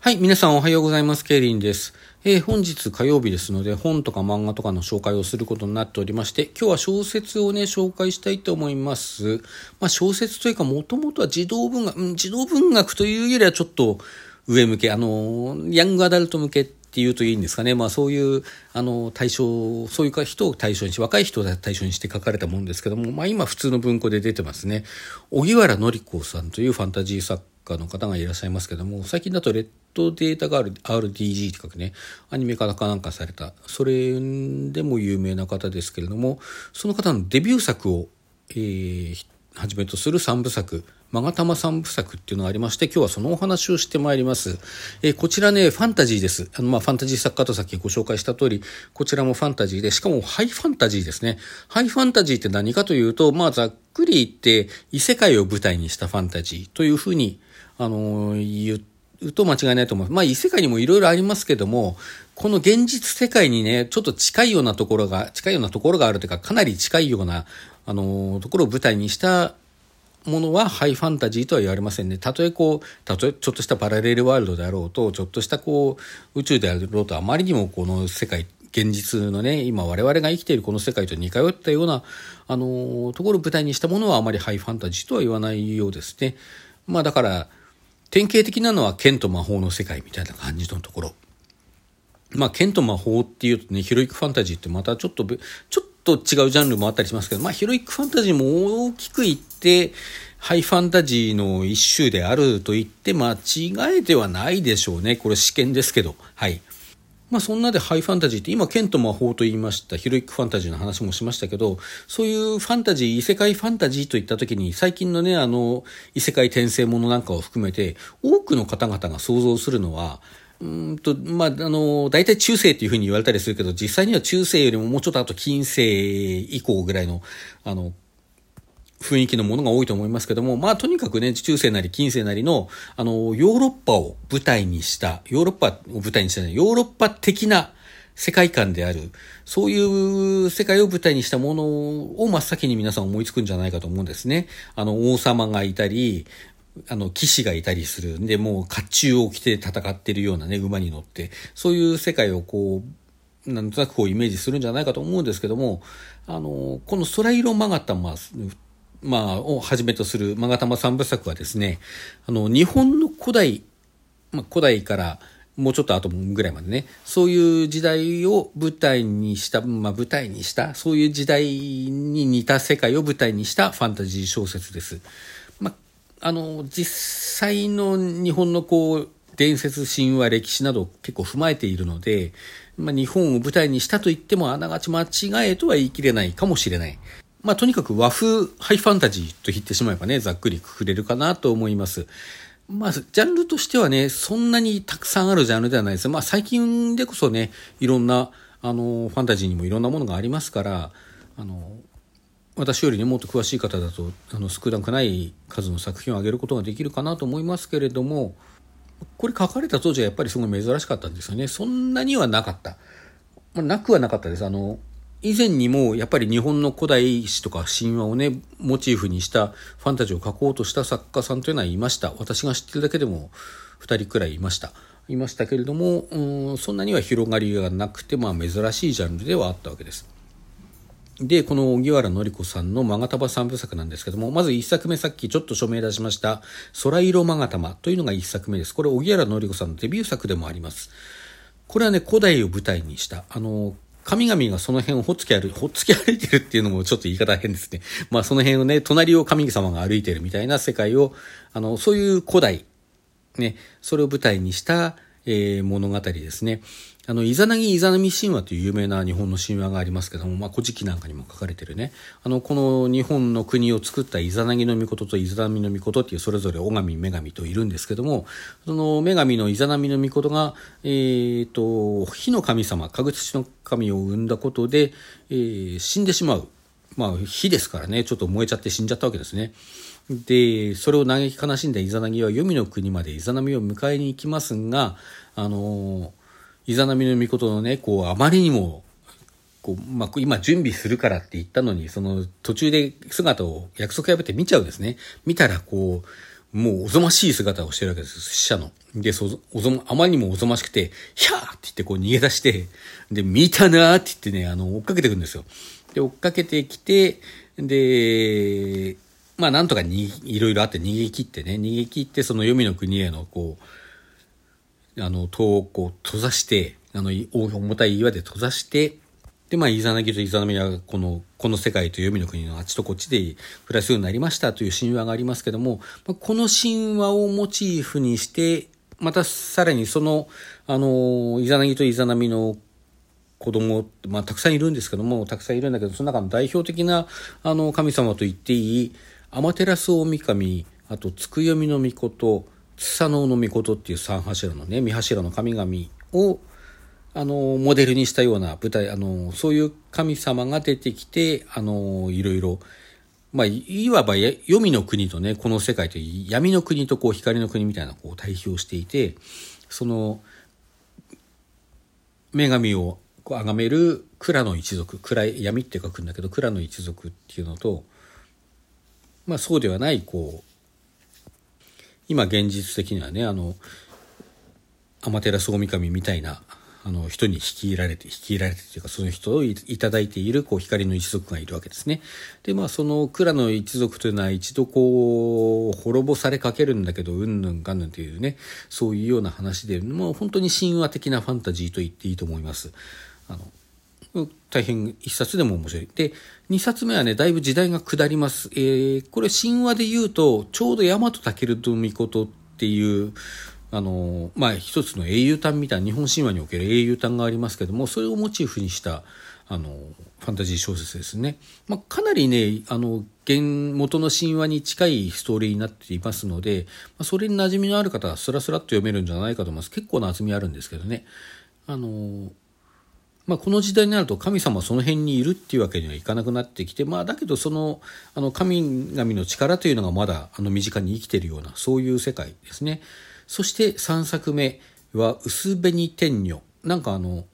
はい、皆さんおはようございます。ケイリンです。えー、本日火曜日ですので、本とか漫画とかの紹介をすることになっておりまして、今日は小説をね、紹介したいと思います。まあ、小説というか、もともとは児童文学、児童文学というよりはちょっと上向け、あの、ヤングアダルト向けっていうといいんですかね。まあそういう、あの、対象、そういう人を対象にし、若い人を対象にして書かれたもんですけども、まあ今普通の文庫で出てますね。荻原紀子さんというファンタジー作家家の方がいらっしゃいますけども、最近だとレッドデータガール RDG って書くね、アニメ化なんかされた、それでも有名な方ですけれども、その方のデビュー作を、えー、はじめとする三部作、まがたま三部作っていうのがありまして、今日はそのお話をしてまいります。えー、こちらね、ファンタジーです。あの、まあ、ファンタジー作家とさっきご紹介した通り、こちらもファンタジーで、しかもハイファンタジーですね。ハイファンタジーって何かというと、まあ、ざっくり言って、異世界を舞台にしたファンタジーというふうに、あの、言うと間違いないと思います。まあ、異世界にもいろいろありますけども、この現実世界にね、ちょっと近いようなところが、近いようなところがあるというか、かなり近いような、あの、ところを舞台にしたものはハイファンタジーとは言われませんね。たとえこう、たとえちょっとしたパラレルワールドであろうと、ちょっとしたこう、宇宙であろうと、あまりにもこの世界、現実のね、今我々が生きているこの世界と似通ったような、あの、ところを舞台にしたものはあまりハイファンタジーとは言わないようですね。まあだから、典型的なのは剣と魔法の世界みたいな感じのところ。まあ剣と魔法っていうとね、ヒロイックファンタジーってまたちょっと、ちょっと違うジャンルもあったりしますけど、まあヒロイックファンタジーも大きく言って、ハイファンタジーの一種であると言って間違えてはないでしょうね。これ私見ですけど。はい。まあそんなでハイファンタジーって今剣と魔法と言いました。ヒロイックファンタジーの話もしましたけどそういうファンタジー異世界ファンタジーといった時に最近のねあの異世界転生ものなんかを含めて多くの方々が想像するのはうんと、まあ、あの、大体中世っていうふうに言われたりするけど、実際には中世よりももうちょっとあと近世以降ぐらいの、あの、雰囲気のものが多いと思いますけども、まあとにかくね、中世なり近世なりの、あの、ヨーロッパを舞台にした、ヨーロッパを舞台にしたね、ヨーロッパ的な世界観である、そういう世界を舞台にしたものを真っ先に皆さん思いつくんじゃないかと思うんですね。あの、王様がいたり、あの、騎士がいたりするで、もう甲冑を着て戦ってるようなね、馬に乗って、そういう世界をこう、なんとなくこうイメージするんじゃないかと思うんですけども、あの、この空色マガタマまあ、をはじめとする勾玉三部作はですね、あの、日本の古代、まあ、古代からもうちょっと後ぐらいまでね、そういう時代を舞台にした、まあ、舞台にした、そういう時代に似た世界を舞台にしたファンタジー小説です。まあ、あの、実際の日本のこう、伝説、神話、歴史など結構踏まえているので、まあ、日本を舞台にしたと言ってもあながち間違えとは言い切れないかもしれない。まあ、とにかく和風ハイファンタジーと言ってしまえばね、ざっくりくくれるかなと思います。まあ、ジャンルとしてはね、そんなにたくさんあるジャンルではないです。まあ、最近でこそね、いろんな、あの、ファンタジーにもいろんなものがありますから、あの、私よりね、もっと詳しい方だと、あの、少なくない数の作品を挙げることができるかなと思いますけれども、これ書かれた当時はやっぱりすごい珍しかったんですよね。そんなにはなかった。まあ、なくはなかったです。あの、以前にもやっぱり日本の古代史とか神話をね、モチーフにしたファンタジーを書こうとした作家さんというのはいました。私が知ってるだけでも2人くらいいました。いましたけれども、ん、そんなには広がりがなくて、まあ珍しいジャンルではあったわけです。で、この荻原紀子さんの勾玉三部作なんですけども、まず一作目さっきちょっと署名出しました、空色勾玉というのが一作目です。これ荻原紀子さんのデビュー作でもあります。これはね、古代を舞台にした、あの、神々がその辺をほっつき歩い、ほっつき歩いてるっていうのもちょっと言い方変ですね。まあその辺をね、隣を神様が歩いてるみたいな世界を、あの、そういう古代、ね、それを舞台にした、えー、物語ですね。あの、イザナギイザナミ神話という有名な日本の神話がありますけども、まあ、古事記なんかにも書かれてるね。あの、この日本の国を作ったイザナギの御事とイザナミの御事っていうそれぞれ女神女神といるんですけども、その女神のイザナミの御事が、え、ー、と、火の神様、かぐつの神を生んだことで、えー、死んでしまう。まあ、火ですからね、ちょっと燃えちゃって死んじゃったわけですね。で、それを嘆き悲しんだイザナギは黄泉の国までイザナミを迎えに行きますが、あのイザナミの御事のね、こう、あまりにも、こう、まあ、今準備するからって言ったのに、その途中で姿を約束破って見ちゃうんですね。見たらこう、もうおぞましい姿をしてるわけです、死者の。で、そ、おぞ、あまりにもおぞましくて、ひゃーって言ってこう逃げ出して、で、見たなーって言ってね、あの、追っかけてくんですよ。で、追っかけてきて、で、まあなんとかに、いろいろあって逃げ切ってね、逃げ切ってその黄泉の国へのこう、あの、塔をこう閉ざして、あの、重たい岩で閉ざして、で、まあ、イザナギとイザナミは、この、この世界と黄泉の国のあっちとこっちで暮らすようになりましたという神話がありますけども、この神話をモチーフにして、またさらにその、あの、イザナギとイザナミの子供、まあ、たくさんいるんですけども、たくさんいるんだけど、その中の代表的な、あの、神様と言っていい、アマテラス大神、あと、つくよみの御事、つさのうの御事っていう三柱のね、三柱の神々を、あの、モデルにしたような舞台、あの、そういう神様が出てきて、あの、いろいろ、まあ、いわば黄泉の国とね、この世界と闇の国とこう光の国みたいなこう対比をしていて、その、女神を崇める蔵の一族、暗い闇って書くんだけど、蔵の一族っていうのと、まあそうではない、こう、今現実的にはね、あの、アマテラス大神みたいなあの人に率いられて、率いられてというか、その人をいただいているこう光の一族がいるわけですね。で、まあその蔵の一族というのは一度こう、滅ぼされかけるんだけど、うんぬんかんぬんというね、そういうような話で、もう本当に神話的なファンタジーと言っていいと思います。あの、大変一冊でも面白い。で、二冊目はね、だいぶ時代が下ります。えー、これ神話で言うと、ちょうど大和武尊ことっていう、あの、まあ、一つの英雄譚みたいな日本神話における英雄譚がありますけども、それをモチーフにした、あの、ファンタジー小説ですね。まあ、かなりね、あの、元の神話に近いストーリーになっていますので、まあ、それに馴染みのある方はスラスラっと読めるんじゃないかと思います。結構な厚みあるんですけどね。あの、まあ、この時代になると神様はその辺にいるっていうわけにはいかなくなってきて、まあ、だけどその、あの、神々の力というのがまだ、あの、身近に生きているような、そういう世界ですね。そして3作目は薄紅天女。なんかあの、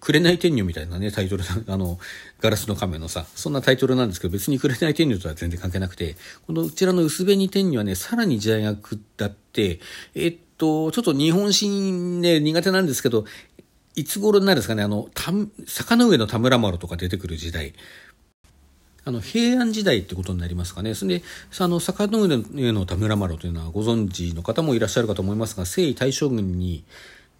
紅天女みたいなね、タイトル、あの、ガラスの亀のさ、そんなタイトルなんですけど、別に紅天女とは全然関係なくて、このうちらの薄紅天女はね、さらに時代が下って、えっと、ちょっと日本史ね、苦手なんですけど、いつ頃になるんですかね、あの、坂の上の田村丸とか出てくる時代。あの平安時代ってことになりますかね。それで、あの、坂の上の田村麻呂というのはご存知の方もいらっしゃるかと思いますが、征夷大将軍に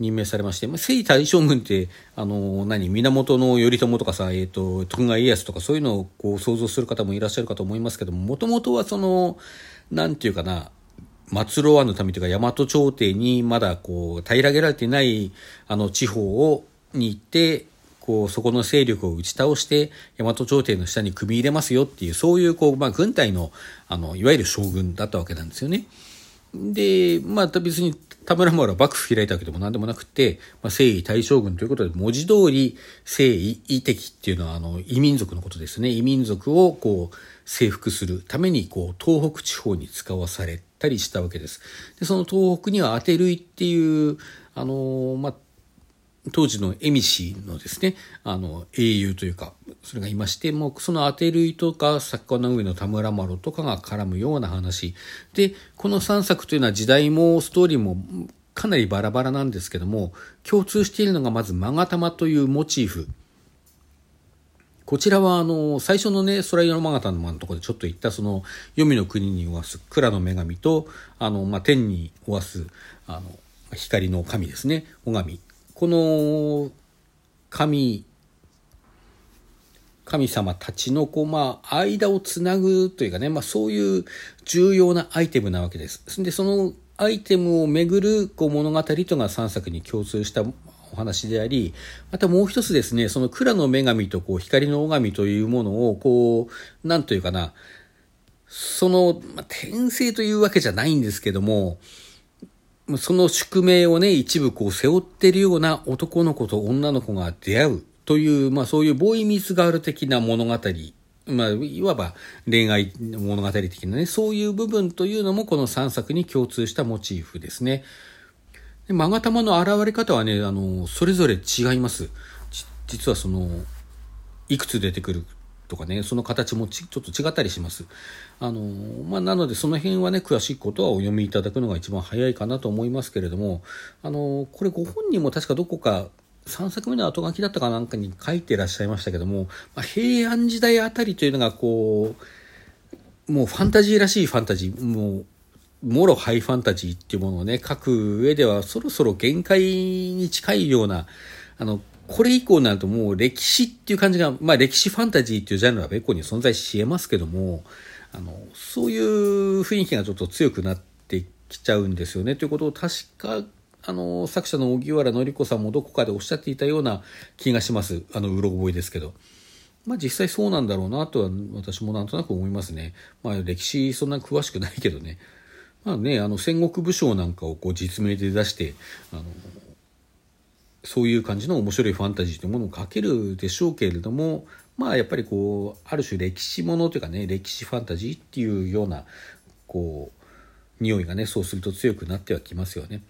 任命されまして、まあ、征夷大将軍って、あの、何、源頼朝とかさ、えっ、ー、と、徳川家康とかそういうのをこう想像する方もいらっしゃるかと思いますけども、もともとはその、なんていうかな、末路湾の民というか、大和朝廷にまだこう、平らげられてない、あの、地方を、に行って、こう、そこの勢力を打ち倒して、大和朝廷の下に組み入れますよっていう、そういう、こう、まあ、軍隊の、あの、いわゆる将軍だったわけなんですよね。で、まあ、別に田村村は幕府開いたわけでも何でもなくて、まあ、征夷大将軍ということで、文字通り、征夷、異敵っていうのは、あの、異民族のことですね。異民族を、こう、征服するために、こう、東北地方に使わされたりしたわけです。で、その東北にはアテルイっていう、あの、まあ、当時の恵美氏のですね、あの、英雄というか、それがいまして、もうその当て類とか、作家の上の田村麻呂とかが絡むような話。で、この3作というのは時代もストーリーもかなりバラバラなんですけども、共通しているのがまず、勾玉というモチーフ。こちらは、あの、最初のね、空色のマガタの間のところでちょっと言った、その、黄泉の国におわす蔵の女神と、あの、まあ、天におわす、あの、光の神ですね、尾神。この神、神様たちのこう、まあ、間をつなぐというかね、まあ、そういう重要なアイテムなわけです。で、そのアイテムをめぐるこう物語というのが3作に共通したお話であり、またもう一つですね、その蔵の女神とこう光の女神というものを、こう、なんというかな、その、まあ、転生というわけじゃないんですけども、その宿命をね、一部こう背負ってるような男の子と女の子が出会うという、まあそういうボーイミスガール的な物語、まあいわば恋愛物語的なね、そういう部分というのもこの3作に共通したモチーフですね。で、マガタマの現れ方はね、あの、それぞれ違います。実はその、いくつ出てくるとかね、その形もちょっと違ったりします。あの、まあ、なのでその辺はね、詳しいことはお読みいただくのが一番早いかなと思いますけれども、あの、これご本人も確かどこか3作目の後書きだったかなんかに書いてらっしゃいましたけども、まあ、平安時代あたりというのがこう、もうファンタジーらしいファンタジー、もう、もろハイファンタジーっていうものをね、書く上ではそろそろ限界に近いような、あの、これ以降になるともう歴史っていう感じが、まあ歴史ファンタジーっていうジャンルは別個に存在し得ますけども、あの、そういう雰囲気がちょっと強くなってきちゃうんですよね。ということを確か、あの、作者の荻原紀子さんもどこかでおっしゃっていたような気がします。あの、うろ覚えですけど。まあ実際そうなんだろうなとは私もなんとなく思いますね。まあ歴史そんな詳しくないけどね。まあね、あの戦国武将なんかをこう実名で出して、あの、そういう感じの面白いファンタジーというものを書けるでしょうけれども、まあやっぱりこう、ある種歴史ものというかね、歴史ファンタジーっていうような、こう、匂いがね、そうすると強くなってはきますよね。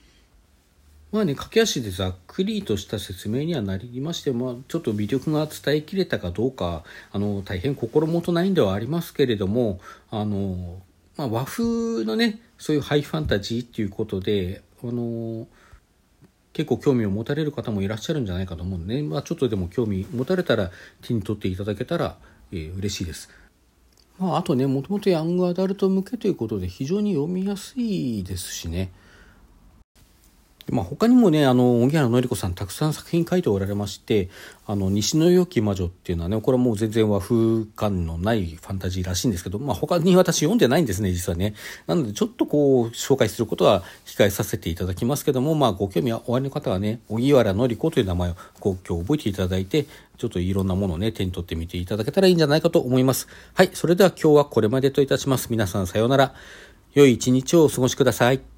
まあね、駆け足でざっくりとした説明にはなりまして、まあ、ちょっと魅力が伝えきれたかどうか、あの、大変心もとないんではありますけれども、あの、まあ、和風のね、そういうハイファンタジーっていうことで、あの、結構興味を持たれる方もいらっしゃるんじゃないかと思うんでね、まあ、ちょっとでも興味持たれたら手に取っていただけたら、えー、嬉しいです。まあ、あとね、もともとヤングアダルト向けということで非常に読みやすいですしね。まあ、他にもね、あの、荻原紀子さんたくさん作品書いておられまして、あの、西の良き魔女っていうのはね、これはもう全然和風感のないファンタジーらしいんですけど、まあ、他に私読んでないんですね、実はね。なので、ちょっとこう、紹介することは控えさせていただきますけども、まあ、ご興味おありの方はね、荻原紀子という名前をこう今日覚えていただいて、ちょっといろんなものをね、手に取ってみていただけたらいいんじゃないかと思います。はい、それでは今日はこれまでといたします。皆さんさようなら。良い一日をお過ごしください。